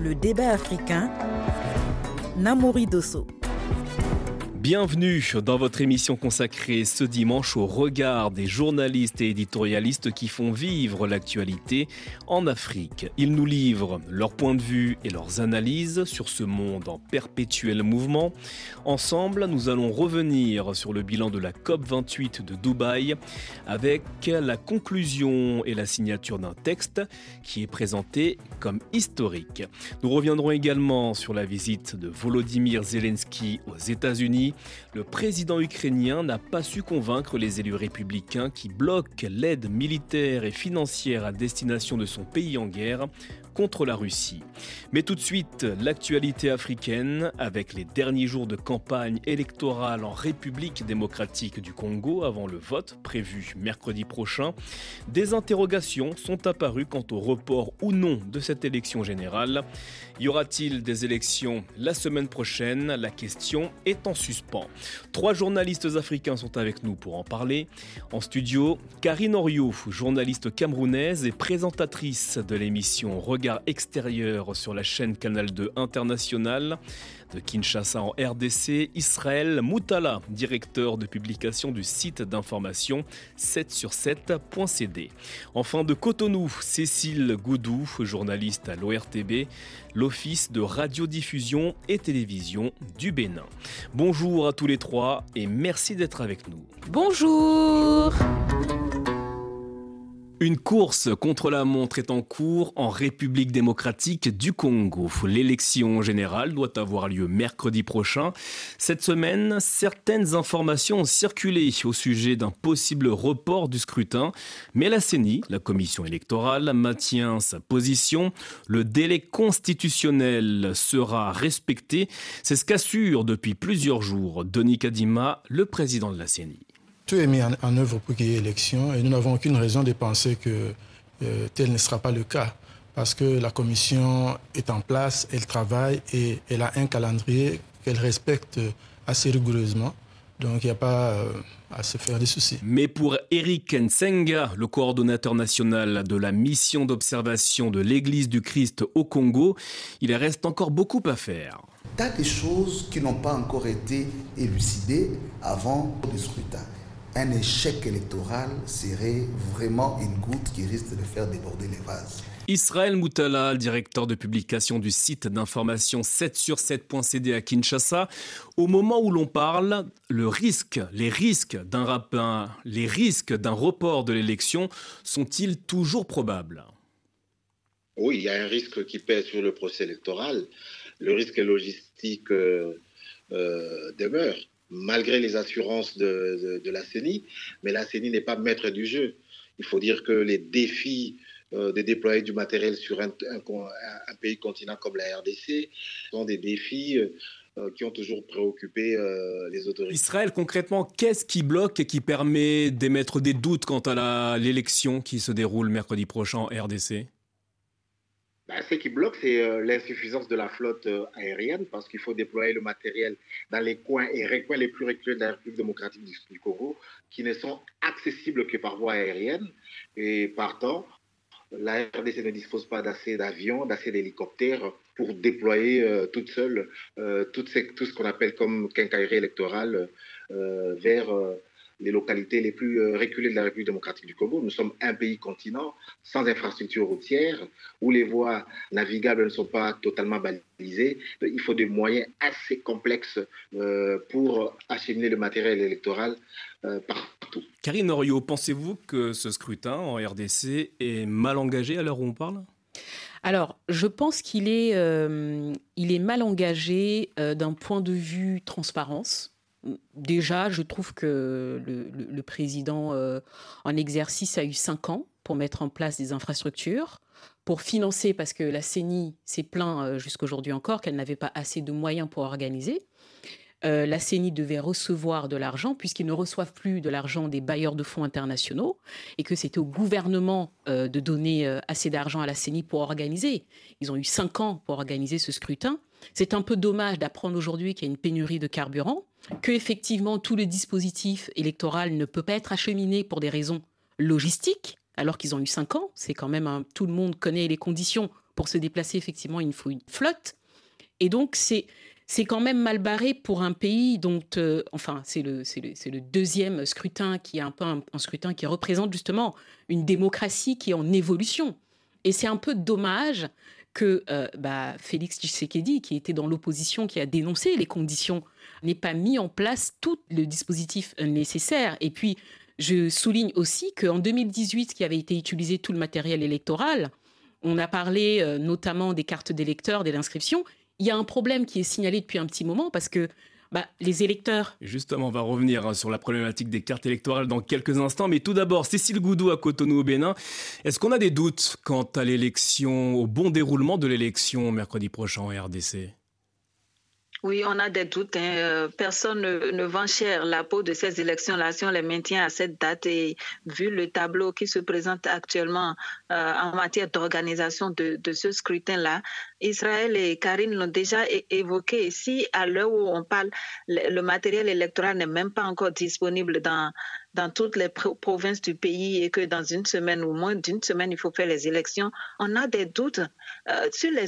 Le débat africain, Namori Dosso. Bienvenue dans votre émission consacrée ce dimanche au regard des journalistes et éditorialistes qui font vivre l'actualité en Afrique. Ils nous livrent leur point de vue et leurs analyses sur ce monde en perpétuel mouvement. Ensemble, nous allons revenir sur le bilan de la COP28 de Dubaï avec la conclusion et la signature d'un texte qui est présenté comme historique. Nous reviendrons également sur la visite de Volodymyr Zelensky aux États-Unis le président ukrainien n'a pas su convaincre les élus républicains qui bloquent l'aide militaire et financière à destination de son pays en guerre contre la Russie. Mais tout de suite, l'actualité africaine avec les derniers jours de campagne électorale en République démocratique du Congo avant le vote prévu mercredi prochain. Des interrogations sont apparues quant au report ou non de cette élection générale. Y aura-t-il des élections la semaine prochaine? La question est en suspens. Trois journalistes africains sont avec nous pour en parler. En studio, Karine Oriot, journaliste camerounaise et présentatrice de l'émission Regard extérieur sur la chaîne Canal 2 International de Kinshasa en RDC, Israël Moutala, directeur de publication du site d'information 7 sur 7.cd. Enfin de Cotonou, Cécile Goudou, journaliste à l'ORTB, l'Office de radiodiffusion et télévision du Bénin. Bonjour à tous les trois et merci d'être avec nous. Bonjour une course contre la montre est en cours en République démocratique du Congo. L'élection générale doit avoir lieu mercredi prochain. Cette semaine, certaines informations ont circulé au sujet d'un possible report du scrutin, mais la CENI, la commission électorale, maintient sa position. Le délai constitutionnel sera respecté. C'est ce qu'assure depuis plusieurs jours Denis Kadima, le président de la CENI. Tout est mis en, œuvre pour qu'il y ait élection et nous n'avons aucune raison de penser que euh, tel ne sera pas le cas parce que la commission est en place, elle travaille et elle a un calendrier qu'elle respecte assez rigoureusement. Donc il n'y a pas euh, à se faire des soucis. Mais pour Eric Nsenga, le coordonnateur national de la mission d'observation de l'Église du Christ au Congo, il reste encore beaucoup à faire. Il y a des choses qui n'ont pas encore été élucidées avant le scrutin un échec électoral serait vraiment une goutte qui risque de faire déborder les vases. Israël Moutala, directeur de publication du site d'information 7 sur 7.cd à Kinshasa, au moment où l'on parle, le risque, les risques d'un rapin, les risques d'un report de l'élection sont-ils toujours probables? Oui, il y a un risque qui pèse sur le procès électoral. Le risque logistique euh, euh, demeure malgré les assurances de, la CENI, mais la CENI n'est pas maître du jeu. Il faut dire que les défis euh, de déployer du matériel sur un, pays continent comme la RDC sont des défis euh, qui ont toujours préoccupé euh, les autorités. Israël, concrètement, qu'est-ce qui bloque et qui permet d'émettre des doutes quant à l'élection qui se déroule mercredi prochain en RDC bah, ce qui bloque, c'est euh, l'insuffisance de la flotte euh, aérienne parce qu'il faut déployer le matériel dans les coins et recoins les plus reculés de la République démocratique du, Congo qui ne sont accessibles que par voie aérienne. Et partant, la RDC ne dispose pas d'assez d'avions, d'assez d'hélicoptères pour déployer euh, toute seule tout, ce qu'on appelle comme quincaillerie électorale vers les localités les plus euh, reculées de la République démocratique du Congo. Nous sommes un pays continent sans infrastructure routière, où les voies navigables ne sont pas totalement balisées. Il faut des moyens assez complexes euh, pour acheminer le matériel électoral euh, partout. Karine Oriot, pensez-vous que ce scrutin en RDC est mal engagé à l'heure où on parle? Alors, je pense qu'il est, il est mal engagé d'un point de vue transparence déjà, je trouve que le, président euh, en exercice a eu cinq ans pour mettre en place des infrastructures, pour financer, parce que la CENI s'est plaint euh, jusqu'aujourd'hui encore qu'elle n'avait pas assez de moyens pour organiser. Euh, la CENI devait recevoir de l'argent puisqu'ils ne reçoivent plus de l'argent des bailleurs de fonds internationaux et que c'était au gouvernement de donner assez d'argent à la CENI pour organiser. Ils ont eu cinq ans pour organiser ce scrutin. C'est un peu dommage d'apprendre aujourd'hui qu'il y a une pénurie de carburant que effectivement tout le dispositif électoral ne peut pas être acheminé pour des raisons logistiques, alors qu'ils ont eu cinq ans. C'est quand même tout le monde connaît les conditions pour se déplacer, effectivement, il faut une flotte. Et donc, c'est c'est quand même mal barré pour un pays dont, euh, enfin, c'est le, le, le, deuxième scrutin qui est un peu un, scrutin qui représente justement une démocratie qui est en évolution. Et c'est un peu dommage que euh, bah, Félix Tshisekedi, qui était dans l'opposition, qui a dénoncé les conditions, n'ait pas mis en place tout le dispositif nécessaire. Et puis, je souligne aussi qu'en 2018, qui avait été utilisé tout le matériel électoral, on a parlé euh, notamment des cartes d'électeurs, de l'inscription il y a un problème qui est signalé depuis un petit moment parce que bah, les électeurs. Justement, on va revenir hein, sur la problématique des cartes électorales dans quelques instants. Mais tout d'abord, Cécile Goudou à Cotonou au Bénin. Est-ce qu'on a des doutes quant à l'élection, au bon déroulement de l'élection mercredi prochain en RDC oui, on a des doutes. Hein. Euh, personne ne, vend cher la peau de ces élections-là si on les maintient à cette date. Et vu le tableau qui se présente actuellement euh, en matière d'organisation de, ce scrutin-là, Israël et Karine l'ont déjà évoqué. Si à l'heure où on parle, le matériel électoral n'est même pas encore disponible dans dans toutes les provinces du pays et que dans une semaine ou moins d'une semaine, il faut faire les élections, on a des doutes. Euh, sur les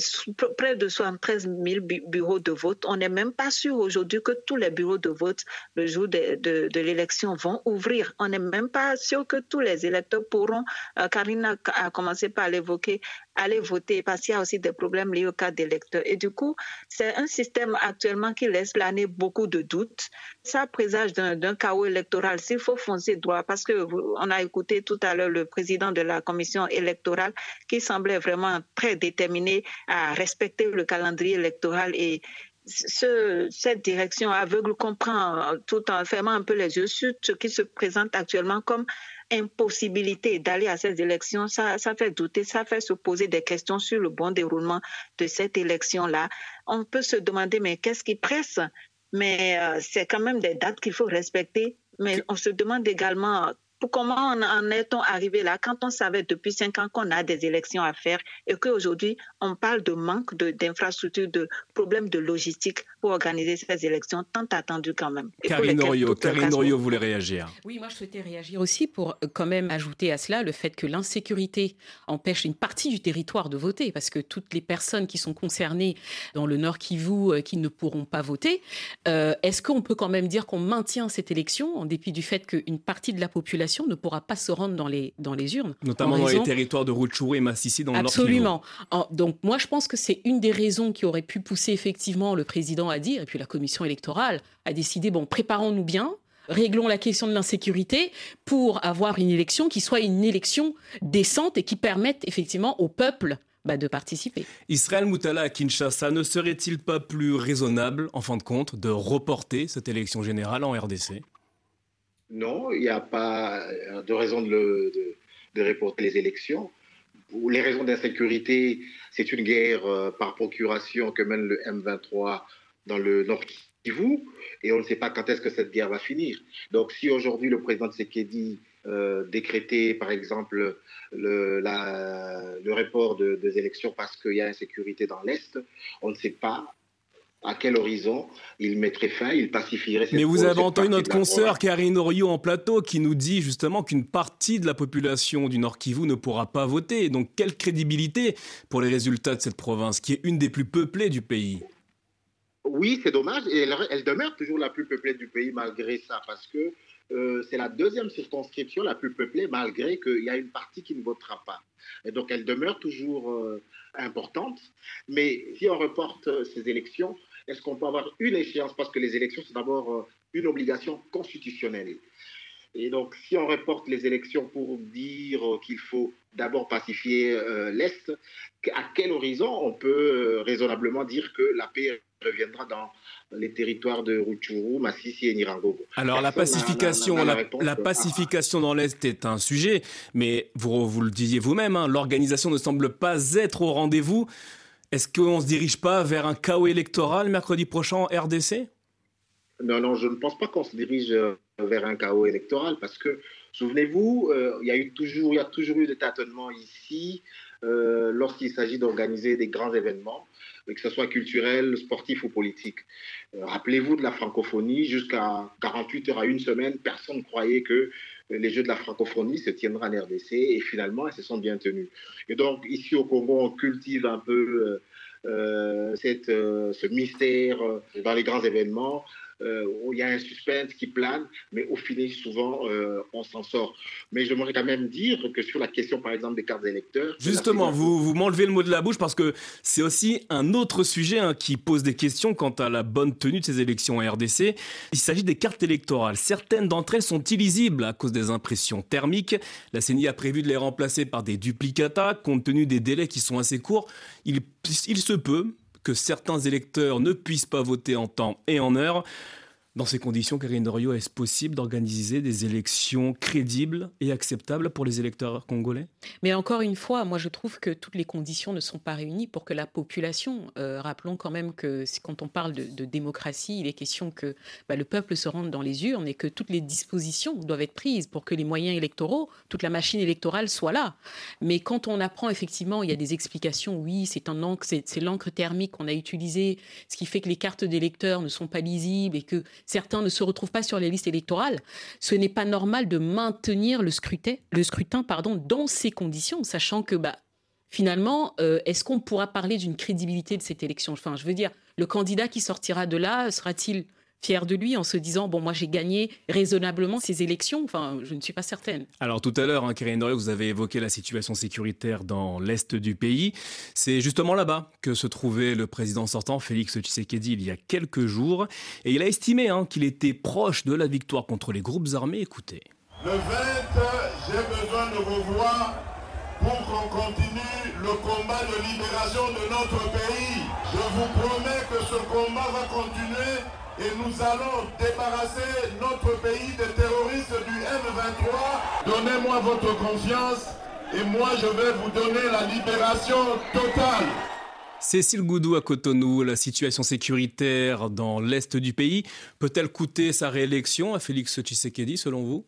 près de 73 000 bureaux de vote, on n'est même pas sûr aujourd'hui que tous les bureaux de vote le jour de, l'élection vont ouvrir. On n'est même pas sûr que tous les électeurs pourront, euh, Karine a commencé par l'évoquer, aller voter parce qu'il y a aussi des problèmes liés au cas d'électeurs. Et du coup, c'est un système actuellement qui laisse planer beaucoup de doutes. Ça présage d'un chaos électoral. S'il faut foncer droit, parce que on a écouté tout à l'heure le président de la commission électorale qui semblait vraiment très déterminé à respecter le calendrier électoral et ce, cette direction aveugle comprend tout en fermant un peu les yeux sur ce qui se présente actuellement comme impossibilité d'aller à ces élections, ça, ça fait douter, ça fait se poser des questions sur le bon déroulement de cette élection-là. On peut se demander, mais qu'est-ce qui presse? Mais euh, c'est quand même des dates qu'il faut respecter. Mais on se demande également comment en est-on arrivé là? Quand on savait depuis cinq ans qu'on a des élections à faire et qu'aujourd'hui on parle de manque d'infrastructures, de, problèmes de logistique pour organiser ces élections tant attendues quand même. Karine Norio, Karine Norio voulait réagir. Oui, moi je souhaitais réagir aussi pour euh, quand même ajouter à cela le fait que l'insécurité empêche une partie du territoire de voter parce que toutes les personnes qui sont concernées dans le Nord Kivu euh, qui ne pourront pas voter, euh, est-ce qu'on peut quand même dire qu'on maintient cette élection en dépit du fait qu'une partie de la population ne pourra pas se rendre dans les, dans les urnes. Notamment dans les territoires de Rutshuru et Massissi dans le Absolument. donc moi, je pense que c'est une des raisons qui aurait pu pousser effectivement le président à dire, et puis la commission électorale a décidé, bon, préparons-nous bien, réglons la question de l'insécurité pour avoir une élection qui soit une élection décente et qui permette effectivement au peuple bah, de participer. Israël Moutala à Kinshasa, ne serait-il pas plus raisonnable, en fin de compte, de reporter cette élection générale en RDC non, il n'y a pas de raison de, reporter les élections. Les raisons d'insécurité, c'est une guerre euh, par procuration que mène le M23 dans le Nord Kivu, et on ne sait pas quand est-ce que cette guerre va finir. Donc si aujourd'hui le président de Sekedi euh, décrétait, par exemple, le, le report des élections parce qu'il y a insécurité dans l'Est, on ne sait pas à quel horizon il mettrait fin, il pacifierait cette Mais vous avez entendu notre consoeur Karine Orio en plateau qui nous dit justement qu'une partie de la population du Nord Kivu ne pourra pas voter. Donc quelle crédibilité pour les résultats de cette province qui est une des plus peuplées du pays? Oui, c'est dommage. Et elle, demeure toujours la plus peuplée du pays malgré ça parce que euh, c'est la deuxième circonscription la plus peuplée malgré qu'il y a une partie qui ne votera pas. Et donc elle demeure toujours euh, importante. Mais si on reporte euh, ces élections, est-ce qu'on peut avoir une échéance? Parce que les élections, c'est d'abord euh, une obligation constitutionnelle. Et donc, si on reporte les élections pour dire qu'il faut d'abord pacifier euh, l'Est, à quel horizon on peut euh, raisonnablement dire que la paix reviendra dans les territoires de Rutshuru, Massissi et Nirangogo Alors la pacification, la, pacification dans l'Est est un sujet, mais vous, vous le disiez vous-même, hein, l'organisation ne semble pas être au rendez-vous. Est-ce qu'on ne se dirige pas vers un chaos électoral mercredi prochain en RDC Non, non, je ne pense pas qu'on se dirige euh, vers un chaos électoral parce que, souvenez-vous, euh, il, y a toujours, eu des tâtonnements ici euh, lorsqu'il s'agit d'organiser des grands événements, que ce soit culturels, sportifs ou politiques. Rappelez-vous de la francophonie, jusqu'à 48 heures à une semaine, personne ne croyait que les Jeux de la francophonie se tiendront en RDC et finalement, elles se sont bien tenues. Et donc, ici au Congo, on cultive un peu ce mystère dans les grands événements. Euh, où il y a un suspense qui plane, mais au final, souvent, euh, on s'en sort. Mais j'aimerais quand même dire que sur la question, par exemple, des cartes électeurs... Justement, vous, vous m'enlevez le mot de la bouche parce que c'est aussi un autre sujet hein, qui pose des questions quant à la bonne tenue de ces élections en RDC. Il s'agit des cartes électorales. Certaines d'entre elles sont illisibles à cause des impressions thermiques. La CENI a prévu de les remplacer par des duplicata, compte tenu des délais qui sont assez courts. Il, il se peut que certains électeurs ne puissent pas voter en temps et en heure. Dans ces conditions, Karine Dorio, est-ce possible d'organiser des élections crédibles et acceptables pour les électeurs congolais? Mais encore une fois, moi je trouve que toutes les conditions ne sont pas réunies pour que la population, euh, rappelons quand même que quand on parle de, démocratie, il est question que bah, le peuple se rende dans les urnes et que toutes les dispositions doivent être prises pour que les moyens électoraux, toute la machine électorale soit là. Mais quand on apprend effectivement, il y a des explications, oui, c'est l'encre thermique qu'on a utilisée, ce qui fait que les cartes d'électeurs ne sont pas lisibles et que certains ne se retrouvent pas sur les listes électorales, ce n'est pas normal de maintenir le scrutin, dans ces conditions, sachant que bah, finalement, euh, est-ce qu'on pourra parler d'une crédibilité de cette élection? Enfin, je veux dire, le candidat qui sortira de là sera-t-il fier de lui en se disant bon moi j'ai gagné raisonnablement ces élections. Enfin je ne suis pas certaine. Alors tout à l'heure hein, vous avez évoqué la situation sécuritaire dans l'est du pays. C'est justement là-bas que se trouvait le président sortant Félix Tshisekedi il y a quelques jours. Et il a estimé hein, qu'il était proche de la victoire contre les groupes armés. Écoutez. Le 20 j'ai besoin de vous voir pour qu'on continue le combat de libération de notre pays. Je vous promets que ce combat va continuer et nous allons débarrasser notre pays des terroristes du M23. Donnez-moi votre confiance et moi je vais vous donner la libération totale. Cécile Goudou à Cotonou, la situation sécuritaire dans l'est du pays peut-elle coûter sa réélection à Félix Tshisekedi selon vous?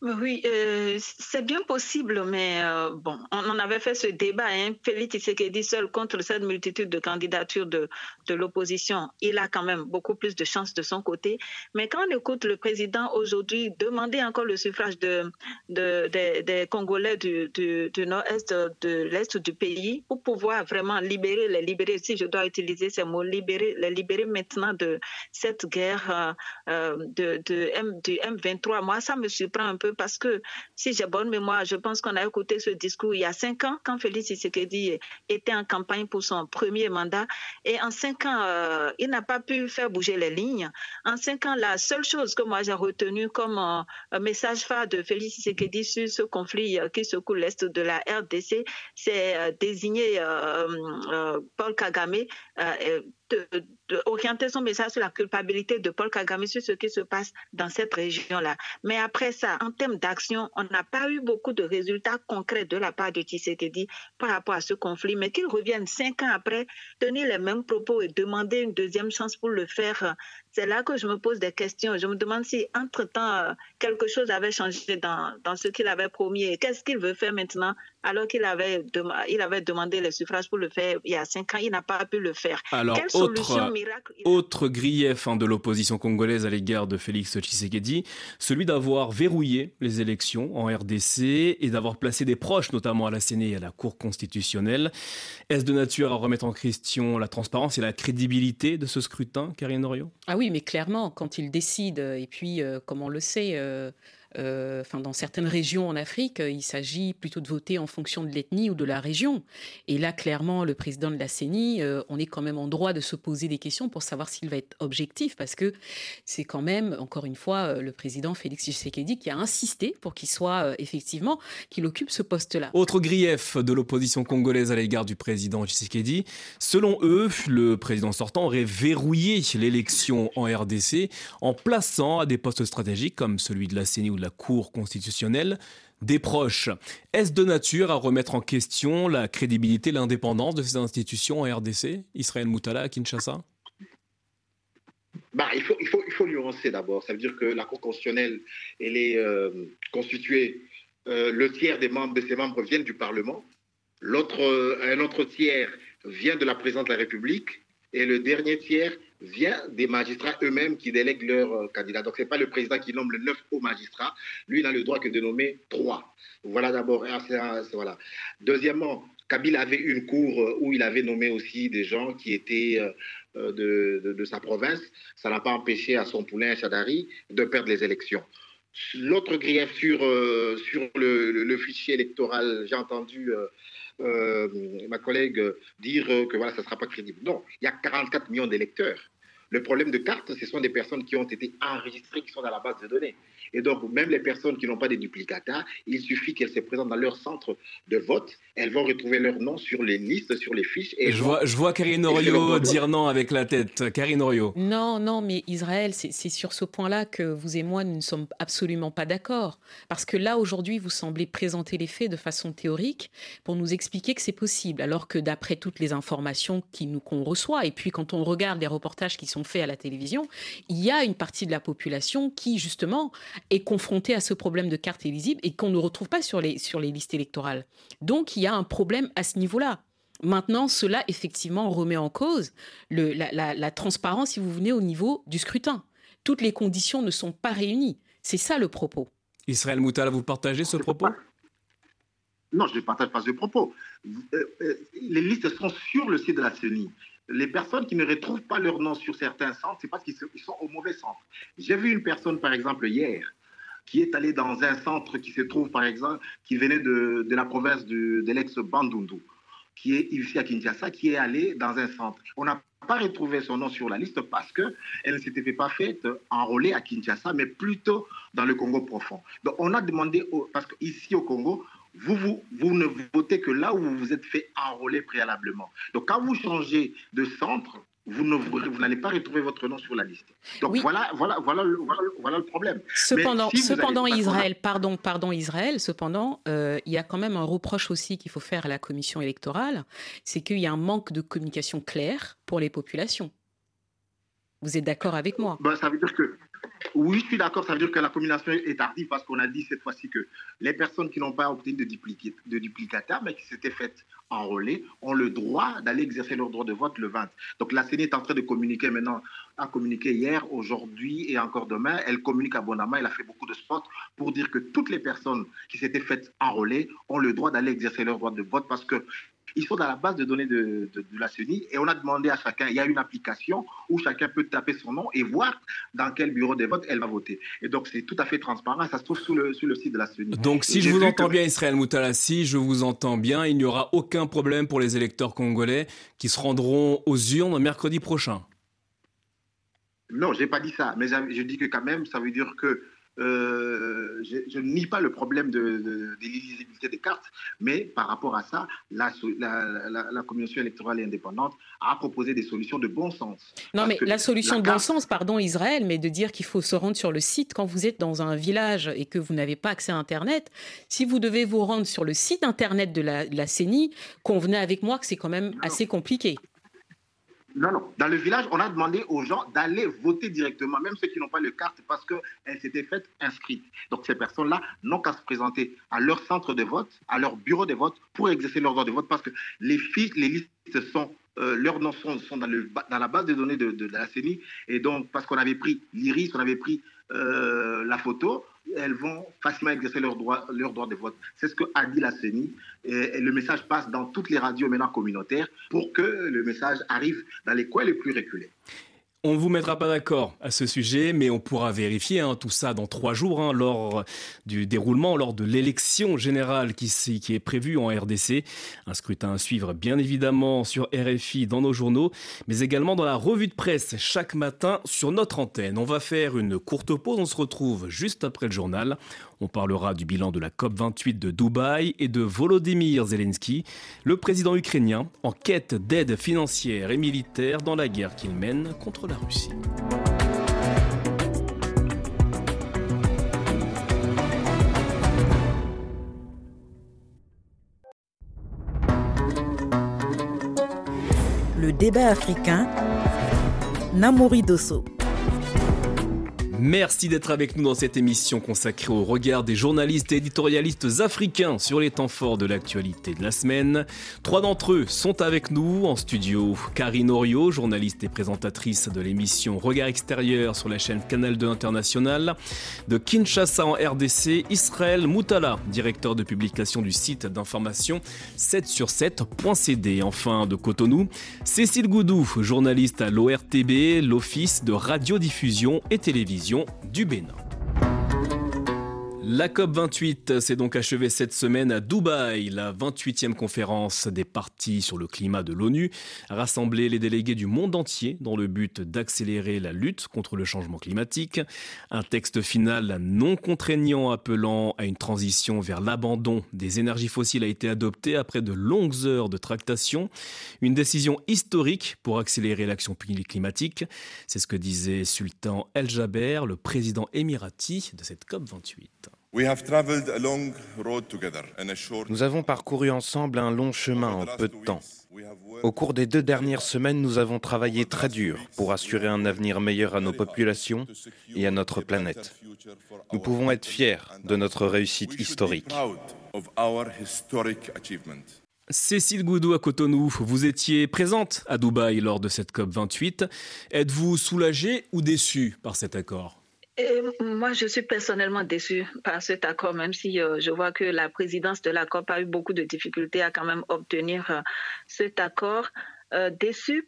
Oui, euh, c'est bien possible, mais euh, bon, on avait fait ce débat. Hein, Félix Tshisekedi seul contre cette multitude de candidatures de, de l'opposition, il a quand même beaucoup plus de chances de son côté. Mais quand on écoute le président aujourd'hui demander encore le suffrage de, de, des Congolais du, nord-est, de l'est du pays, pour pouvoir vraiment libérer, les libérer, si je dois utiliser ces mots, libérer, les libérer maintenant de cette guerre euh, de, de M, du M23, moi, ça me surprend un peu parce que si j'ai bonne mémoire, je pense qu'on a écouté ce discours il y a cinq ans quand Félix Tshisekedi était en campagne pour son premier mandat. Et en cinq ans, euh, il n'a pas pu faire bouger les lignes. En cinq ans, la seule chose que moi j'ai retenue comme euh, message phare de Félix Tshisekedi sur ce conflit euh, qui secoue l'Est de la RDC, c'est désigner Paul Kagame d'orienter son message sur la culpabilité de Paul Kagame sur ce qui se passe dans cette région-là. Mais après ça, en termes d'action, on n'a pas eu beaucoup de résultats concrets de la part de Tshisekedi par rapport à ce conflit, mais qu'il revienne cinq ans après, tenir les mêmes propos et demander une deuxième chance pour le faire, c'est là que je me pose des questions. Je me demande si, entre-temps, euh, quelque chose avait changé dans, dans ce qu'il avait promis et qu'est-ce qu'il veut faire maintenant alors qu'il avait, il avait demandé le suffrage pour le faire il y a cinq ans, il n'a pas pu le faire. Alors, Quelle autre, solution miracle Autre grief hein, de l'opposition congolaise à l'égard de Félix Tshisekedi, celui d'avoir verrouillé les élections en RDC et d'avoir placé des proches, notamment à la CENI et à la Cour constitutionnelle. Est-ce de nature à remettre en question la transparence et la crédibilité de ce scrutin, Karine Norio Ah oui, mais clairement, quand il décide, et puis, euh, comme on le sait, euh, euh, dans certaines régions en Afrique, il s'agit plutôt de voter en fonction de l'ethnie ou de la région. Et là, clairement, le président de la CENI, euh, on est quand même en droit de se poser des questions pour savoir s'il va être objectif, parce que c'est quand même, encore une fois, euh, le président Félix Tshisekedi qui a insisté pour qu'il soit effectivement, qu'il occupe ce poste-là. Autre grief de l'opposition congolaise à l'égard du président Tshisekedi, selon eux, le président sortant aurait verrouillé l'élection en RDC en plaçant à des postes stratégiques comme celui de la CENI ou la Cour constitutionnelle des proches. Est-ce de nature à remettre en question la crédibilité, l'indépendance de ces institutions en RDC Israël Moutala à Kinshasa? Bah, il, faut, il, faut, il faut nuancer d'abord. Ça veut dire que la Cour constitutionnelle, elle est euh, constituée, euh, le tiers des membres de ses membres viennent du Parlement, l'autre, euh, un autre tiers vient de la présidence de la République, Et le dernier tiers vient des magistrats eux-mêmes qui délèguent leurs euh, candidats. Donc, ce n'est pas le président qui nomme le neuf hauts magistrats. Lui, il n'a le droit que de nommer trois. Voilà d'abord. Voilà. Deuxièmement, Kabila avait une cour euh, où il avait nommé aussi des gens qui étaient euh, de, sa province. Ça n'a pas empêché à son poulain Chadari de perdre les élections. L'autre grief sur, sur le, fichier électoral, j'ai entendu ma collègue dire que voilà, ça ne sera pas crédible. Non, il y a 44 millions d'électeurs. Le problème de carte, ce sont des personnes qui ont été enregistrées, qui sont dans la base de données. Et donc, même les personnes qui n'ont pas des duplicata, il suffit qu'elles se présentent dans leur centre de vote, elles vont retrouver leur nom sur les listes, sur les fiches. Et je, vois, je vois Karine Orio dire non avec la tête. Karine Orio. Non, non, mais Israël, c'est sur ce point-là que vous et moi, nous ne sommes absolument pas d'accord. Parce que là, aujourd'hui, vous semblez présenter les faits de façon théorique pour nous expliquer que c'est possible, alors que d'après toutes les informations qu'on reçoit, et puis quand on regarde les reportages qui sont faits à la télévision, il y a une partie de la population qui, justement, est confronté à ce problème de carte éligible et qu'on ne retrouve pas sur les, sur les listes électorales. Donc il y a un problème à ce niveau-là. Maintenant, cela effectivement remet en cause le, la, transparence, si vous venez, au niveau du scrutin. Toutes les conditions ne sont pas réunies. C'est ça le propos. Israël Moutal, vous partagez ce propos? Non, je ne partage pas ce propos. Euh, euh, les listes sont sur le site de la CENI les personnes qui ne retrouvent pas leur nom sur certains centres, c'est parce qu'ils sont au mauvais centre. J'ai vu une personne, par exemple, hier, qui est allée dans un centre qui se trouve, par exemple, qui venait de, la province de, l'ex-Bandundu, qui est ici à Kinshasa, qui est allée dans un centre. On n'a pas retrouvé son nom sur la liste parce qu'elle ne s'était pas faite enrôler à Kinshasa, mais plutôt dans le Congo profond. Donc on a demandé, parce qu'ici au Congo, vous, vous, vous, ne votez que là où vous vous êtes fait enrôler préalablement. Donc quand vous changez de centre, vous, n'allez pas retrouver votre nom sur la liste. Donc voilà, voilà, voilà, le problème. Cependant, cependant Israël, pardon, pardon Israël, cependant, euh, il y a quand même un reproche aussi qu'il faut faire à la commission électorale, c'est qu'il y a un manque de communication claire pour les populations. Vous êtes d'accord avec moi? Ben, Ça veut dire que oui, je suis d'accord. Ça veut dire que la combinaison est tardive parce qu'on a dit cette fois-ci que les personnes qui n'ont pas obtenu de, de duplicataire, mais qui s'étaient faites enrôler, ont le droit d'aller exercer leur droit de vote le 20. Donc la CENI est en train de communiquer maintenant, a communiqué hier, aujourd'hui et encore demain. Elle communique abondamment. Elle a fait beaucoup de spots pour dire que toutes les personnes qui s'étaient faites enrôler ont le droit d'aller exercer leur droit de vote parce que ils sont dans la base de données de, la CENI et on a demandé à chacun, il y a une application où chacun peut taper son nom et voir dans quel bureau de vote elle va voter. Et donc c'est tout à fait transparent, ça se trouve sur le, le site de la CENI. Donc si je vous entends bien Israël Moutala, si je vous entends bien, il n'y aura aucun problème pour les électeurs congolais qui se rendront aux urnes mercredi prochain. Non, je n'ai pas dit ça, mais je dis que quand même, ça veut dire que euh, je, ne nie pas le problème de, l'illisibilité des cartes, mais par rapport à ça, la, Commission électorale indépendante a proposé des solutions de bon sens. Non, mais la solution de bon sens, pardon Israël, mais de dire qu'il faut se rendre sur le site quand vous êtes dans un village et que vous n'avez pas accès à Internet, si vous devez vous rendre sur le site Internet de la, de la CENI, convenez avec moi que c'est quand même assez compliqué. Non, non. Dans le village, on a demandé aux gens d'aller voter directement, même ceux qui n'ont pas de carte, parce qu'elles s'étaient faites inscrites. Donc ces personnes-là n'ont qu'à se présenter à leur centre de vote, à leur bureau de vote, pour exercer leur droit de vote, parce que les les listes sont euh, leurs noms sont, dans, le, dans, la base de données de, la CENI. Et donc, parce qu'on avait pris l'iris, on avait pris euh, la photo, elles vont facilement exercer leur droit, de vote. C'est ce que a dit la CENI. Et, le message passe dans toutes les radios maintenant communautaires pour que le message arrive dans les coins les plus reculés. On ne vous mettra pas d'accord à ce sujet, mais on pourra vérifier hein, tout ça dans trois jours, hein, lors du déroulement, lors de l'élection générale qui, qui, est prévue en RDC. Un scrutin à suivre bien évidemment sur RFI dans nos journaux, mais également dans la revue de presse chaque matin sur notre antenne. On va faire une courte pause, on se retrouve juste après le journal. On parlera du bilan de la COP28 de Dubaï et de Volodymyr Zelensky, le président ukrainien en quête d'aide financière et militaire dans la guerre qu'il mène contre la Russie. Le débat africain, Namori Dosso. Merci d'être avec nous dans cette émission consacrée au regard des journalistes et éditorialistes africains sur les temps forts de l'actualité de la semaine. Trois d'entre eux sont avec nous en studio. Karine Orio, journaliste et présentatrice de l'émission Regard extérieur sur la chaîne Canal 2 International. De Kinshasa en RDC, Israël Moutala, directeur de publication du site d'information 7 sur 7.cd. Enfin de Cotonou, Cécile Goudou, journaliste à l'ORTB, l'Office de radiodiffusion et télévision du Bénin. La COP28 s'est donc achevée cette semaine à Dubaï. La 28e conférence des partis sur le climat de l'ONU a rassemblé les délégués du monde entier dans le but d'accélérer la lutte contre le changement climatique. Un texte final non contraignant appelant à une transition vers l'abandon des énergies fossiles a été adopté après de longues heures de tractation. Une décision historique pour accélérer l'action climatique. C'est ce que disait Sultan El Jaber, le président émirati de cette COP28. Nous avons parcouru ensemble un long chemin en peu de temps. Au cours des deux dernières semaines, nous avons travaillé très dur pour assurer un avenir meilleur à nos populations et à notre planète. Nous pouvons être fiers de notre réussite historique. Cécile Goudou à Cotonou, vous étiez présente à Dubaï lors de cette COP 28. Êtes-vous soulagée ou déçue par cet accord? Moi, je suis personnellement déçue par cet accord, même si euh, je vois que la présidence de la COP a eu beaucoup de difficultés à quand même obtenir euh, cet accord. Euh,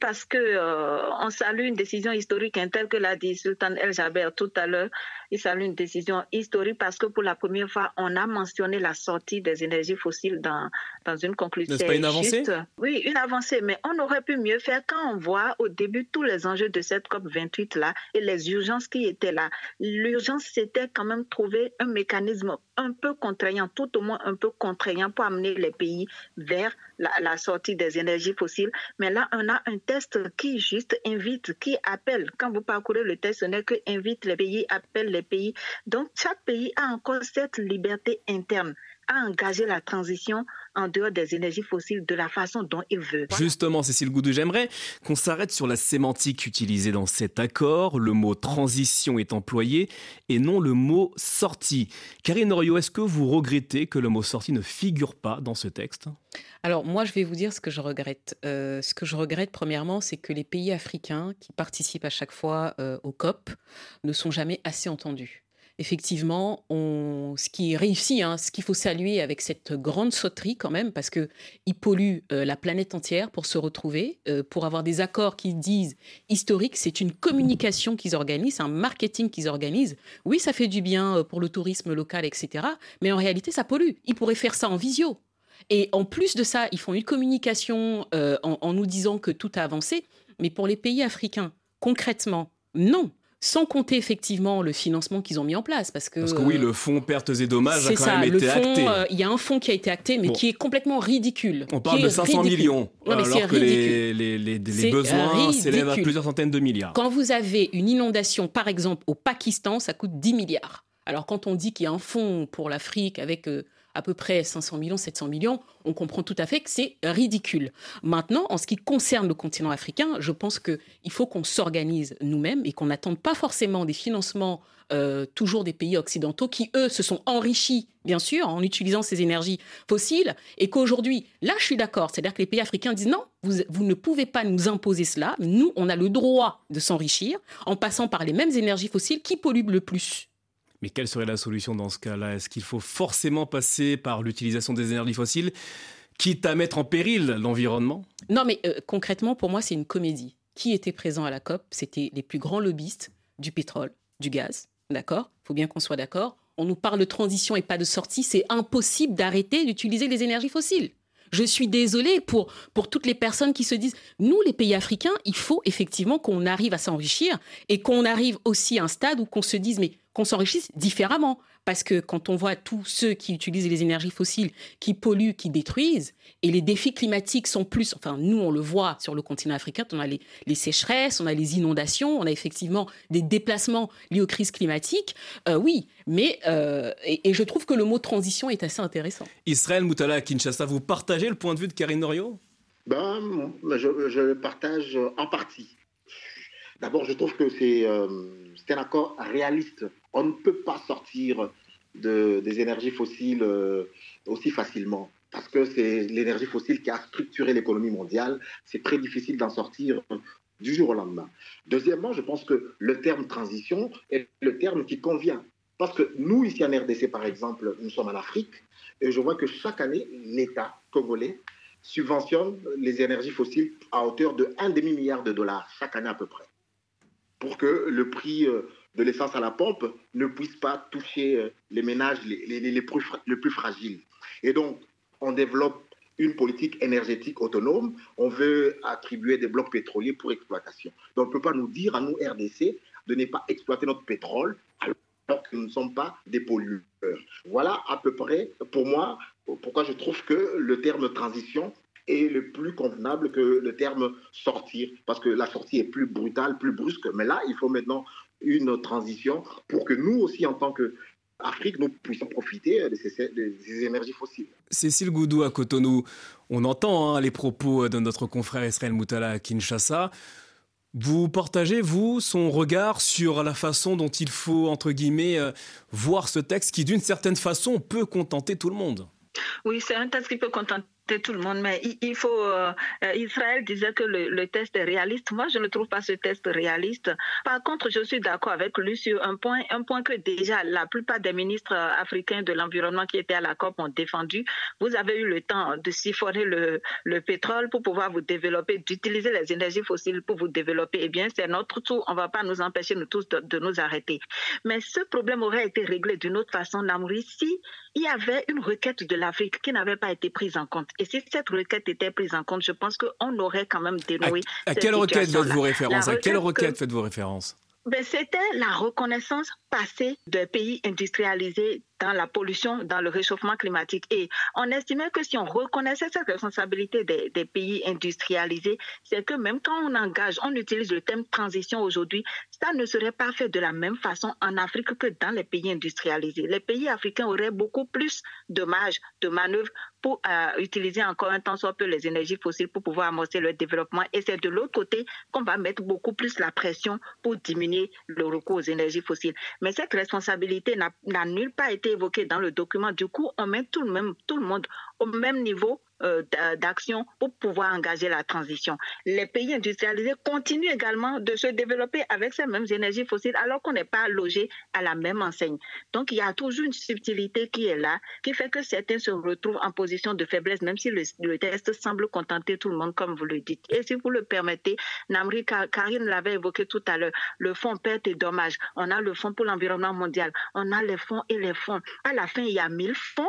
parce que euh, on salue une décision historique, hein, telle que l'a dit Sultan El Jaber tout à l'heure. Il salue une décision historique parce que pour la première fois, on a mentionné la sortie des énergies fossiles dans, dans une conclusion. N'est-ce pas une avancée? Oui, une avancée, mais on aurait pu mieux faire quand on voit au début tous les enjeux de cette COP 28 là et les urgences qui étaient là. L'urgence, c'était quand même trouver un mécanisme un peu contraignant, tout au moins un peu contraignant pour amener les pays vers la, la sortie des énergies fossiles. Mais là, on a un test qui juste invite, qui appelle. Quand vous parcourez le test, ce n'est que invite les pays, appelle les pays. Donc, chaque pays a encore cette liberté interne à engager la transition en dehors des énergies fossiles de la façon dont il veut. Justement, Cécile Goudou, j'aimerais qu'on s'arrête sur la sémantique utilisée dans cet accord. Le mot transition est employé et non le mot sortie. Karine Orio, est-ce que vous regrettez que le mot sortie ne figure pas dans ce texte? Alors moi, je vais vous dire ce que je regrette. Euh, ce que je regrette, premièrement, c'est que les pays africains qui participent à chaque fois euh, au COP ne sont jamais assez entendus effectivement, ce qui est réussi, hein, ce qu'il faut saluer avec cette grande sauterie quand même, parce que ils polluent euh, la planète entière pour se retrouver, euh, pour avoir des accords qui disent historiques. C'est une communication qu'ils organisent, un marketing qu'ils organisent. Oui, ça fait du bien euh, pour le tourisme local, etc. Mais en réalité, ça pollue. Ils pourraient faire ça en visio. Et en plus de ça, ils font une communication en nous disant que tout a avancé. Mais pour les pays africains, concrètement, non sans compter effectivement le financement qu'ils ont mis en place. Parce que, parce que oui, le fonds pertes et dommages a quand ça, même été fonds, acté. Euh, il y a un fonds qui a été acté, mais bon. qui est complètement ridicule. On parle de 500 ridicule. millions, non, alors que les, les, les, les besoins s'élèvent à plusieurs centaines de milliards. Quand vous avez une inondation, par exemple, au Pakistan, ça coûte 10 milliards. Alors quand on dit qu'il y a un fonds pour l'Afrique avec... Euh, à peu près 500 millions, 700 millions, on comprend tout à fait que c'est ridicule. Maintenant, en ce qui concerne le continent africain, je pense qu'il faut qu'on s'organise nous-mêmes et qu'on n'attende pas forcément des financements euh, toujours des pays occidentaux qui, eux, se sont enrichis, bien sûr, en utilisant ces énergies fossiles, et qu'aujourd'hui, là, je suis d'accord, c'est-à-dire que les pays africains disent non, vous, vous ne pouvez pas nous imposer cela, nous, on a le droit de s'enrichir en passant par les mêmes énergies fossiles qui polluent le plus. Mais quelle serait la solution dans ce cas-là? Est-ce qu'il faut forcément passer par l'utilisation des énergies fossiles, quitte à mettre en péril l'environnement? Non, mais euh, concrètement, pour moi, c'est une comédie. Qui était présent à la COP? C'était les plus grands lobbyistes du pétrole, du gaz. D'accord? Il faut bien qu'on soit d'accord. On nous parle de transition et pas de sortie. C'est impossible d'arrêter d'utiliser les énergies fossiles. Je suis désolée pour, pour toutes les personnes qui se disent, nous, les pays africains, il faut effectivement qu'on arrive à s'enrichir et qu'on arrive aussi à un stade où qu'on se dise, mais qu'on s'enrichisse différemment. Parce que quand on voit tous ceux qui utilisent les énergies fossiles, qui polluent, qui détruisent, et les défis climatiques sont plus, enfin nous on le voit sur le continent africain, on a les, les sécheresses, on a les inondations, on a effectivement des déplacements liés aux crises climatiques, euh, oui, mais euh, et, et, je trouve que le mot transition est assez intéressant. Israël Moutala Kinshasa, vous partagez le point de vue de Karine Norio ben, je, je le partage en partie. D'abord, je trouve que c'est un accord réaliste. On ne peut pas sortir de, des énergies fossiles aussi facilement parce que c'est l'énergie fossile qui a structuré l'économie mondiale. C'est très difficile d'en sortir du jour au lendemain. Deuxièmement, je pense que le terme transition est le terme qui convient. Parce que nous, ici en RDC, par exemple, nous sommes en Afrique, et je vois que chaque année, l'État congolais subventionne les énergies fossiles à hauteur de un demi-milliard de dollars, chaque année à peu près, pour que le prix euh, de l'essence à la pompe ne puisse pas toucher euh, les ménages les, les, les, plus, les plus fragiles. Et donc, on développe une politique énergétique autonome, on veut attribuer des blocs pétroliers pour exploitation. Donc on ne peut pas nous dire à nous, RDC, de ne pas exploiter notre pétrole alors que nous ne sommes pas des pollueurs. Voilà à peu près, pour moi, pourquoi je trouve que le terme transition est le plus convenable que le terme sortir, parce que la sortie est plus brutale, plus brusque. Mais là, il faut maintenant une transition pour que nous aussi, en tant que Afrique, nous puissions profiter de ces, énergies fossiles. Cécile Goudou à Cotonou, on entend hein, les propos de notre confrère Israël Moutala à Kinshasa. Vous partagez, vous, son regard sur la façon dont il faut, entre guillemets, euh, voir ce texte qui, d'une certaine façon, peut contenter tout le monde? Oui, c'est un texte qui peut contenter tout le monde, mais il, faut. Euh, euh, Israël disait que le, test est réaliste. Moi, je ne trouve pas ce test réaliste. Par contre, je suis d'accord avec lui sur un point, un point que déjà la plupart des ministres africains de l'environnement qui étaient à la COP ont défendu. Vous avez eu le temps de siphonner le, le pétrole pour pouvoir vous développer, d'utiliser les énergies fossiles pour vous développer. Eh bien, c'est notre tour. On ne va pas nous empêcher, nous tous, de, de, nous arrêter. Mais ce problème aurait été réglé d'une autre façon, Namouri, si il y avait une requête de l'Afrique qui n'avait pas été prise en compte. Et si cette requête était prise en compte, je pense qu'on aurait quand même dénoué. À, à quelle requête faites-vous référence? À quelle requête faites-vous référence? Ben, C'était la reconnaissance passée des pays industrialisés dans la pollution, dans le réchauffement climatique. Et on estimait que si on reconnaissait cette responsabilité des, pays industrialisés, c'est que même quand on engage, on utilise le terme transition aujourd'hui, ça ne serait pas fait de la même façon en Afrique que dans les pays industrialisés. Les pays africains auraient beaucoup plus de marge de manœuvre pour euh, utiliser encore un temps soit peu les énergies fossiles pour pouvoir amorcer le développement. Et c'est de l'autre côté qu'on va mettre beaucoup plus la pression pour diminuer le recours aux énergies fossiles. Mais cette responsabilité n'a nulle part été évoquée dans le document. Du coup, on met tout le, même, tout le monde au même niveau euh, d'action pour pouvoir engager la transition. Les pays industrialisés continuent également de se développer avec ces mêmes énergies fossiles alors qu'on n'est pas logé à la même enseigne. Donc il y a toujours une subtilité qui est là, qui fait que certains se retrouvent en position de faiblesse, même si le, test semble contenter tout le monde, comme vous le dites. Et si vous le permettez, Namri Karine l'avait évoqué tout à l'heure, le fonds perte et dommages. On a le fonds pour l'environnement mondial, on a les fonds et les fonds. À la fin, il y a 1000 fonds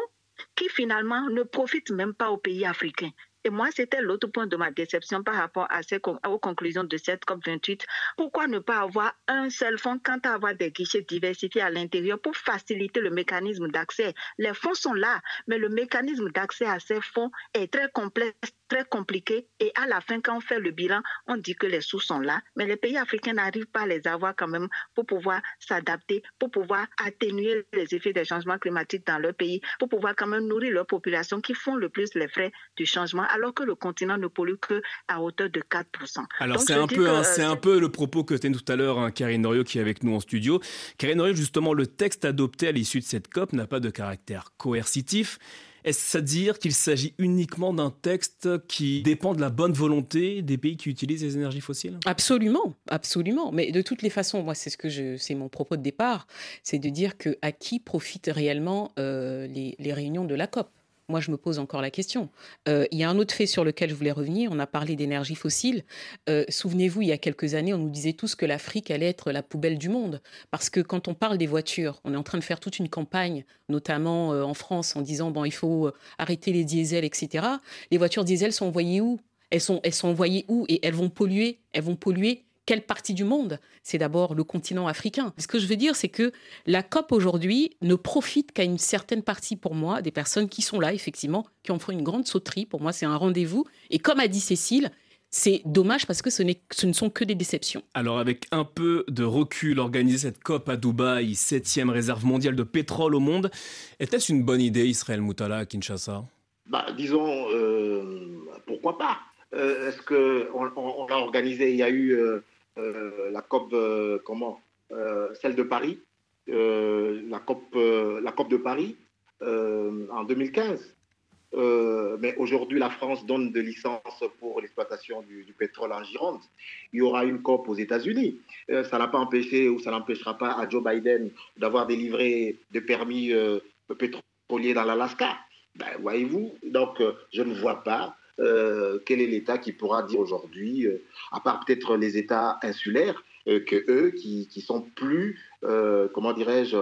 qui finalement ne profitent même pas aux pays africains. Et moi, c'était l'autre point de ma déception par rapport à ces, aux conclusions de cette COP28. Pourquoi ne pas avoir un seul fonds quant à avoir des guichets diversifiés à l'intérieur pour faciliter le mécanisme d'accès? Les fonds sont là, mais le mécanisme d'accès à ces fonds est très complexe, très compliqué. Et à la fin, quand on fait le bilan, on dit que les sous sont là, mais les pays africains n'arrivent pas à les avoir quand même pour pouvoir s'adapter, pour pouvoir atténuer les effets des changements climatiques dans leur pays, pour pouvoir quand même nourrir leur population qui font le plus les frais du changement alors que le continent ne pollue que à hauteur de 4%. Alors c'est un, peu, hein, c'est un peu le propos que tenait tout à l'heure hein, Karine Norio qui est avec nous en studio. Karine Norio, justement, le texte adopté à l'issue de cette COP n'a pas de caractère coercitif. Est-ce à dire qu'il s'agit uniquement d'un texte qui dépend de la bonne volonté des pays qui utilisent les énergies fossiles? Absolument, absolument. Mais de toutes les façons, moi, c'est ce que je, c'est mon propos de départ, c'est de dire que à qui profitent réellement euh, les réunions de la COP? Moi, je me pose encore la question. Euh, il y a un autre fait sur lequel je voulais revenir. On a parlé d'énergie fossile. Euh, souvenez-vous, il y a quelques années, on nous disait tous que l'Afrique allait être la poubelle du monde. Parce que quand on parle des voitures, on est en train de faire toute une campagne, notamment euh, en France, en disant bon, il faut arrêter les diesels, etc. Les voitures diesel sont envoyées où? Elles sont, elles sont envoyées où? Et elles vont polluer. Elles vont polluer quelle partie du monde? C'est d'abord le continent africain. Ce que je veux dire, c'est que la COP aujourd'hui ne profite qu'à une certaine partie, pour moi, des personnes qui sont là, effectivement, qui en font une grande sauterie. Pour moi, c'est un rendez-vous. Et comme a dit Cécile, c'est dommage parce que ce, ce, ne sont que des déceptions. Alors avec un peu de recul, organiser cette COP à Dubaï, septième réserve mondiale de pétrole au monde, était-ce une bonne idée, Israël Moutala, à Kinshasa? Bah, Disons, euh, pourquoi pas? Euh, Est-ce qu'on on, l'a organisé? Il y a eu euh, la COP, comment Celle de Paris, la, COP, la COP de Paris en 2015. Euh, mais aujourd'hui, la France donne des licences pour l'exploitation du, pétrole en Gironde. Il y aura une COP aux États-Unis. Euh, ça n'a pas empêché ou ça n'empêchera pas à Joe Biden d'avoir délivré des permis euh, pétroliers dans l'Alaska. Ben, voyez-vous, donc je ne vois pas quel est l'État qui pourra dire aujourd'hui, à part peut-être les États insulaires, que eux qui, qui sont plus, comment dirais-je,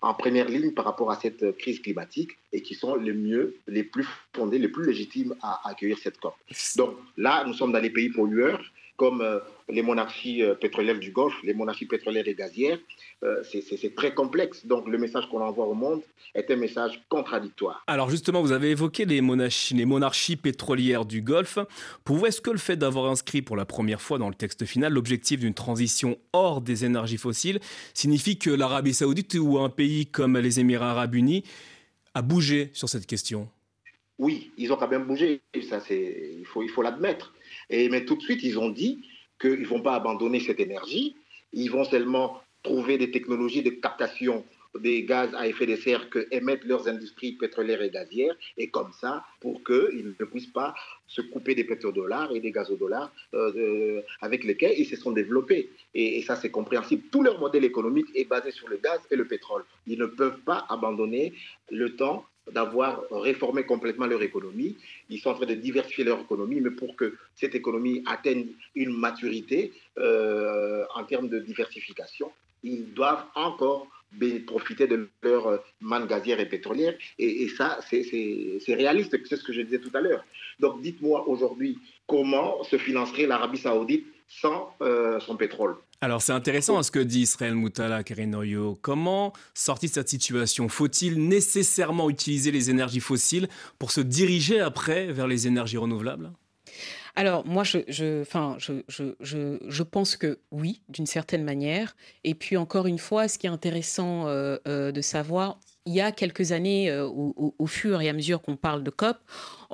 en première ligne par rapport à cette crise climatique et qui sont les mieux, les plus fondés, les plus légitimes à accueillir cette COP? Donc là, nous sommes dans les pays pollueurs comme euh, les monarchies euh, pétrolières du Golfe, les monarchies pétrolières et gazières. Euh, c'est très complexe. Donc le message qu'on envoie au monde est un message contradictoire. Alors justement, vous avez évoqué les monarchies, les monarchies pétrolières du Golfe. Pour vous, est-ce que le fait d'avoir inscrit pour la première fois dans le texte final l'objectif d'une transition hors des énergies fossiles signifie que l'Arabie saoudite ou un pays comme les Émirats arabes unis a bougé sur cette question? Oui, ils ont quand même bougé. Ça, il faut l'admettre. Il faut mais tout de suite, ils ont dit qu'ils ne vont pas abandonner cette énergie, ils vont seulement trouver des technologies de captation des gaz à effet de serre que émettent leurs industries pétrolières et gazières, et comme ça, pour qu'ils ne puissent pas se couper des pétrodollars et des gazodollars euh, euh, avec lesquels ils se sont développés. Et ça, c'est compréhensible. Tout leur modèle économique est basé sur le gaz et le pétrole. Ils ne peuvent pas abandonner le temps d'avoir réformé complètement leur économie. Ils sont en train de diversifier leur économie, mais pour que cette économie atteigne une maturité euh, en termes de diversification, ils doivent encore profiter de leur euh, manne gazière et pétrolière. Et, ça, c'est réaliste, c'est ce que je disais tout à l'heure. Donc dites-moi aujourd'hui comment se financerait l'Arabie saoudite sans euh, son pétrole? Alors c'est intéressant ce que dit Israël Moutala Kerenoyo. Comment sortir de cette situation Faut-il nécessairement utiliser les énergies fossiles pour se diriger après vers les énergies renouvelables? Alors, moi, je, pense que oui, d'une certaine manière. Et puis, encore une fois, ce qui est intéressant euh, euh, de savoir, il y a quelques années, euh, au, fur et à mesure qu'on parle de COP,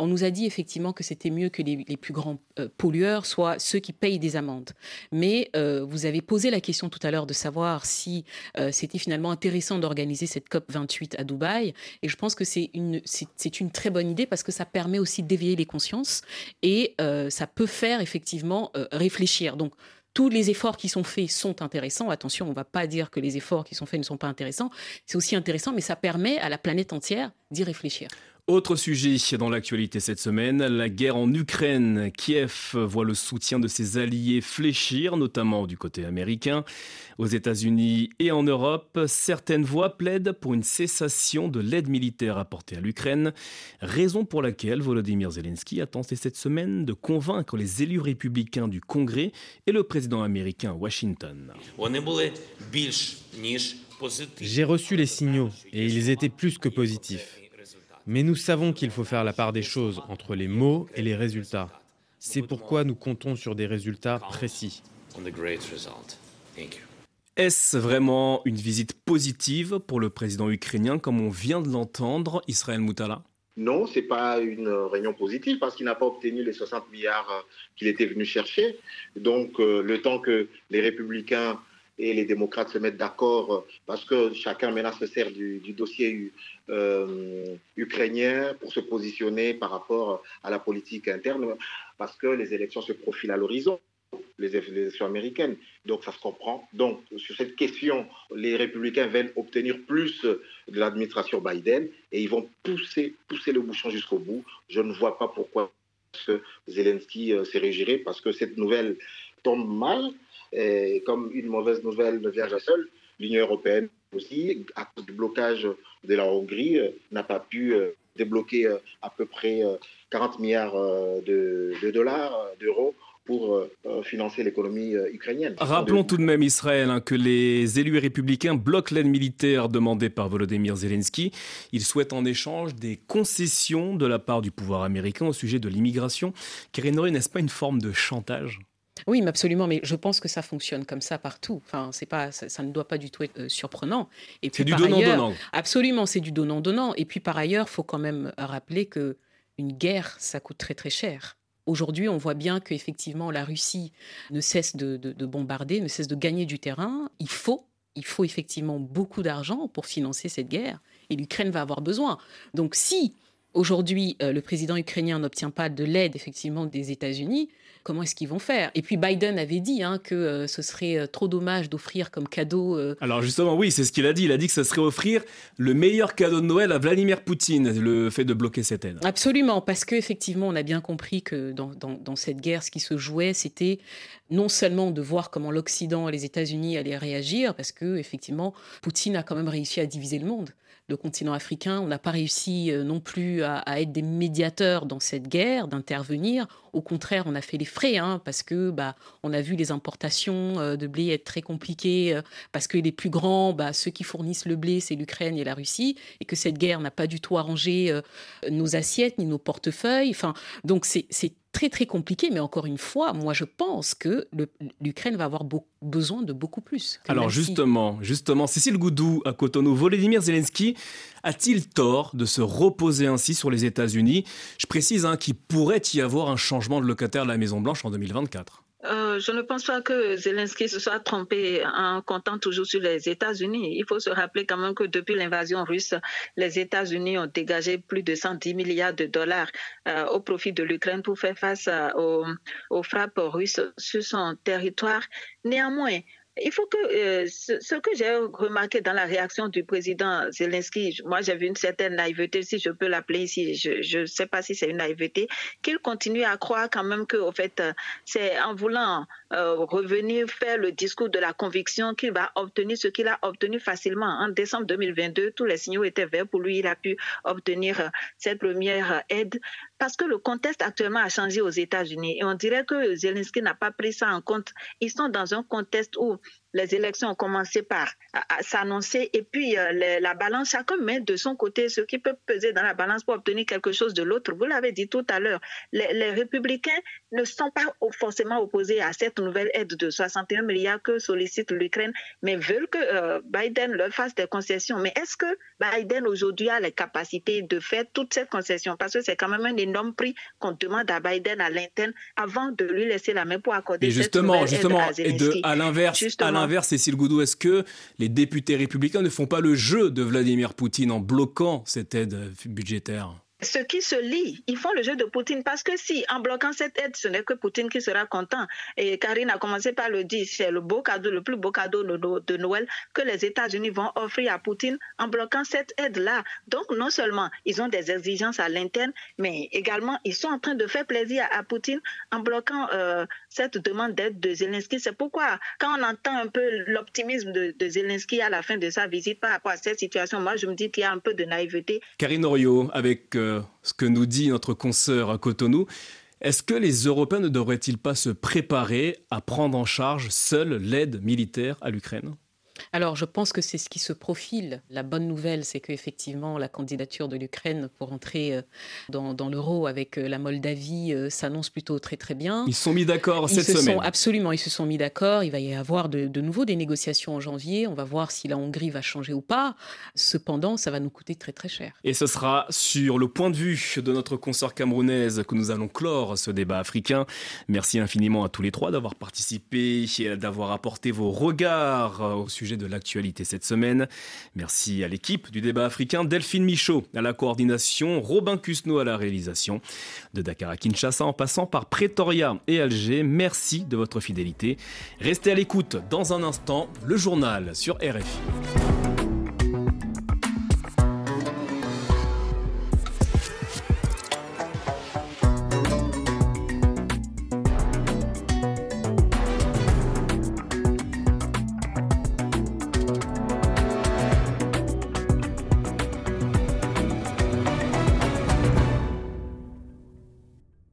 on nous a dit effectivement que c'était mieux que les, plus grands euh, pollueurs soient ceux qui payent des amendes. Mais euh, vous avez posé la question tout à l'heure de savoir si c'était finalement intéressant d'organiser cette COP 28 à Dubaï. Et je pense que c'est une, c'est, une très bonne idée parce que ça permet aussi d'éveiller les consciences et ça peut faire effectivement réfléchir. Donc, tous les efforts qui sont faits sont intéressants. Attention, on ne va pas dire que les efforts qui sont faits ne sont pas intéressants. C'est aussi intéressant, mais ça permet à la planète entière d'y réfléchir. Autre sujet dans l'actualité cette semaine, la guerre en Ukraine. Kiev voit le soutien de ses alliés fléchir, notamment du côté américain. Aux États-Unis et en Europe, certaines voix plaident pour une cessation de l'aide militaire apportée à l'Ukraine, raison pour laquelle Volodymyr Zelensky a tenté cette semaine de convaincre les élus républicains du Congrès et le président américain Washington. J'ai reçu les signaux et ils étaient plus que positifs. Mais nous savons qu'il faut faire la part des choses entre les mots et les résultats. C'est pourquoi nous comptons sur des résultats précis. Est-ce vraiment une visite positive pour le président ukrainien, comme on vient de l'entendre, Israël Moutala? Non, ce n'est pas une réunion positive parce qu'il n'a pas obtenu les 60 milliards qu'il était venu chercher. Donc, euh, le temps que les républicains et les démocrates se mettent d'accord euh, parce que chacun maintenant se sert du, dossier euh, ukrainien pour se positionner par rapport à la politique interne parce que les élections se profilent à l'horizon. Les, élections américaines. Donc ça se comprend. Donc sur cette question, les républicains veulent obtenir plus de l'administration Biden et ils vont pousser, pousser le bouchon jusqu'au bout. Je ne vois pas pourquoi Zelensky euh, s'est régiré parce que cette nouvelle tombe mal et comme une mauvaise nouvelle ne vient jamais seule, l'Union européenne aussi, à cause du blocage de la Hongrie, euh, n'a pas pu euh, débloquer euh, à peu près 40 milliards de, dollars, d'euros pour financer l'économie ukrainienne. Rappelons tout de même, Israël, hein, que les élus républicains bloquent l'aide militaire demandée par Volodymyr Zelensky. Ils souhaitent en échange des concessions de la part du pouvoir américain au sujet de l'immigration. Karine n'est-ce pas une forme de chantage? Oui, mais absolument. Mais je pense que ça fonctionne comme ça partout. Enfin, c'est pas, ça, ne doit pas du tout être euh, surprenant. Et c'est du donnant-donnant. Absolument, c'est du donnant-donnant. Et puis par ailleurs, faut quand même rappeler que une guerre, ça coûte très très cher. Aujourd'hui, on voit bien qu'effectivement, la Russie ne cesse de, bombarder, ne cesse de gagner du terrain. Il faut, il faut effectivement beaucoup d'argent pour financer cette guerre. Et l'Ukraine va avoir besoin. Donc si aujourd'hui euh, le président ukrainien n'obtient pas de l'aide effectivement des États-Unis, comment est-ce qu'ils vont faire? Et puis Biden avait dit hein, que euh, ce serait euh, trop dommage d'offrir comme cadeau. Euh, Alors justement, oui, c'est ce qu'il a dit. Il a dit que ce serait offrir le meilleur cadeau de Noël à Vladimir Poutine, le fait de bloquer cette aide. Absolument, parce qu'effectivement, on a bien compris que dans, dans cette guerre, ce qui se jouait, c'était non seulement de voir comment l'Occident et les États-Unis allaient réagir, parce que effectivement, Poutine a quand même réussi à diviser le monde le continent africain. On n'a pas réussi non plus à, être des médiateurs dans cette guerre, d'intervenir. Au contraire, on a fait les frais, hein, parce que bah, on a vu les importations euh, de blé être très compliquées, euh, parce que les plus grands, bah, ceux qui fournissent le blé, c'est l'Ukraine et la Russie, et que cette guerre n'a pas du tout arrangé nos assiettes ni nos portefeuilles. Enfin, donc c'est très très compliqué, mais encore une fois, moi je pense que l'Ukraine va avoir besoin de beaucoup plus. Alors justement, justement, Cécile Goudou à Cotonou, Volodymyr Zelensky a-t-il tort de se reposer ainsi sur les États-Unis? Je précise hein, qu'il pourrait y avoir un changement de locataire de la Maison Blanche en 2024. Euh, je ne pense pas que Zelensky se soit trompé en comptant toujours sur les États-Unis. Il faut se rappeler quand même que depuis l'invasion russe, les États-Unis ont dégagé plus de 110 milliards de dollars euh, au profit de l'Ukraine pour faire face aux, aux frappes russes sur son territoire. Néanmoins, il faut que euh, ce, que j'ai remarqué dans la réaction du président Zelensky, moi vu une certaine naïveté, si je peux l'appeler ici, je ne sais pas si c'est une naïveté, qu'il continue à croire quand même que, au fait, euh, c'est en voulant euh, revenir faire le discours de la conviction qu'il va obtenir ce qu'il a obtenu facilement. En décembre 2022, tous les signaux étaient verts pour lui, il a pu obtenir cette première aide parce que le contexte actuellement a changé aux États-Unis et on dirait que Zelensky n'a pas pris ça en compte. Ils sont dans un contexte où les élections ont commencé par s'annoncer et puis euh, la balance, chacun met de son côté ce qui peut peser dans la balance pour obtenir quelque chose de l'autre. Vous l'avez dit tout à l'heure, les, républicains ne sont pas forcément opposés à cette nouvelle aide de 61 milliards que sollicite l'Ukraine, mais veulent que euh, Biden leur fasse des concessions. Mais est-ce que Biden aujourd'hui a les capacités de faire toutes ces concessions? Parce que c'est quand même un énorme prix qu'on demande à Biden à l'interne avant de lui laisser la main pour accorder et justement, cette justement, aide à Et de, à l'inverse, l'inverse, Cécile Goudou, est-ce que les députés républicains ne font pas le jeu de Vladimir Poutine en bloquant cette aide budgétaire? Ce qui se lie, ils font le jeu de Poutine parce que si, en bloquant cette aide, ce n'est que Poutine qui sera content. Et Karine a commencé par le dire, c'est le beau cadeau, le plus beau cadeau de Noël que les États-Unis vont offrir à Poutine en bloquant cette aide-là. Donc, non seulement ils ont des exigences à l'interne, mais également ils sont en train de faire plaisir à, Poutine en bloquant euh, cette demande d'aide de Zelensky. C'est pourquoi, quand on entend un peu l'optimisme de, Zelensky à la fin de sa visite par rapport à cette situation, moi, je me dis qu'il y a un peu de naïveté. Karine Oriot, avec euh, ce que nous dit notre consoeur à Cotonou, est-ce que les Européens ne devraient-ils pas se préparer à prendre en charge seuls l'aide militaire à l'Ukraine? Alors, je pense que c'est ce qui se profile. La bonne nouvelle, c'est qu'effectivement, la candidature de l'Ukraine pour entrer euh, dans, l'euro avec euh, la Moldavie euh, s'annonce plutôt très très bien. Ils se sont mis d'accord cette se semaine. Sont, absolument, ils se sont mis d'accord. Il va y avoir de, nouveau des négociations en janvier. On va voir si la Hongrie va changer ou pas. Cependant, ça va nous coûter très très cher. Et ce sera sur le point de vue de notre consort camerounaise que nous allons clore ce débat africain. Merci infiniment à tous les trois d'avoir participé, et d'avoir apporté vos regards au sujet de l'actualité cette semaine. Merci à l'équipe du débat africain, Delphine Michaud à la coordination, Robin Cusno à la réalisation. De Dakar à Kinshasa en passant par Pretoria et Alger, merci de votre fidélité. Restez à l'écoute dans un instant, le journal sur RFI.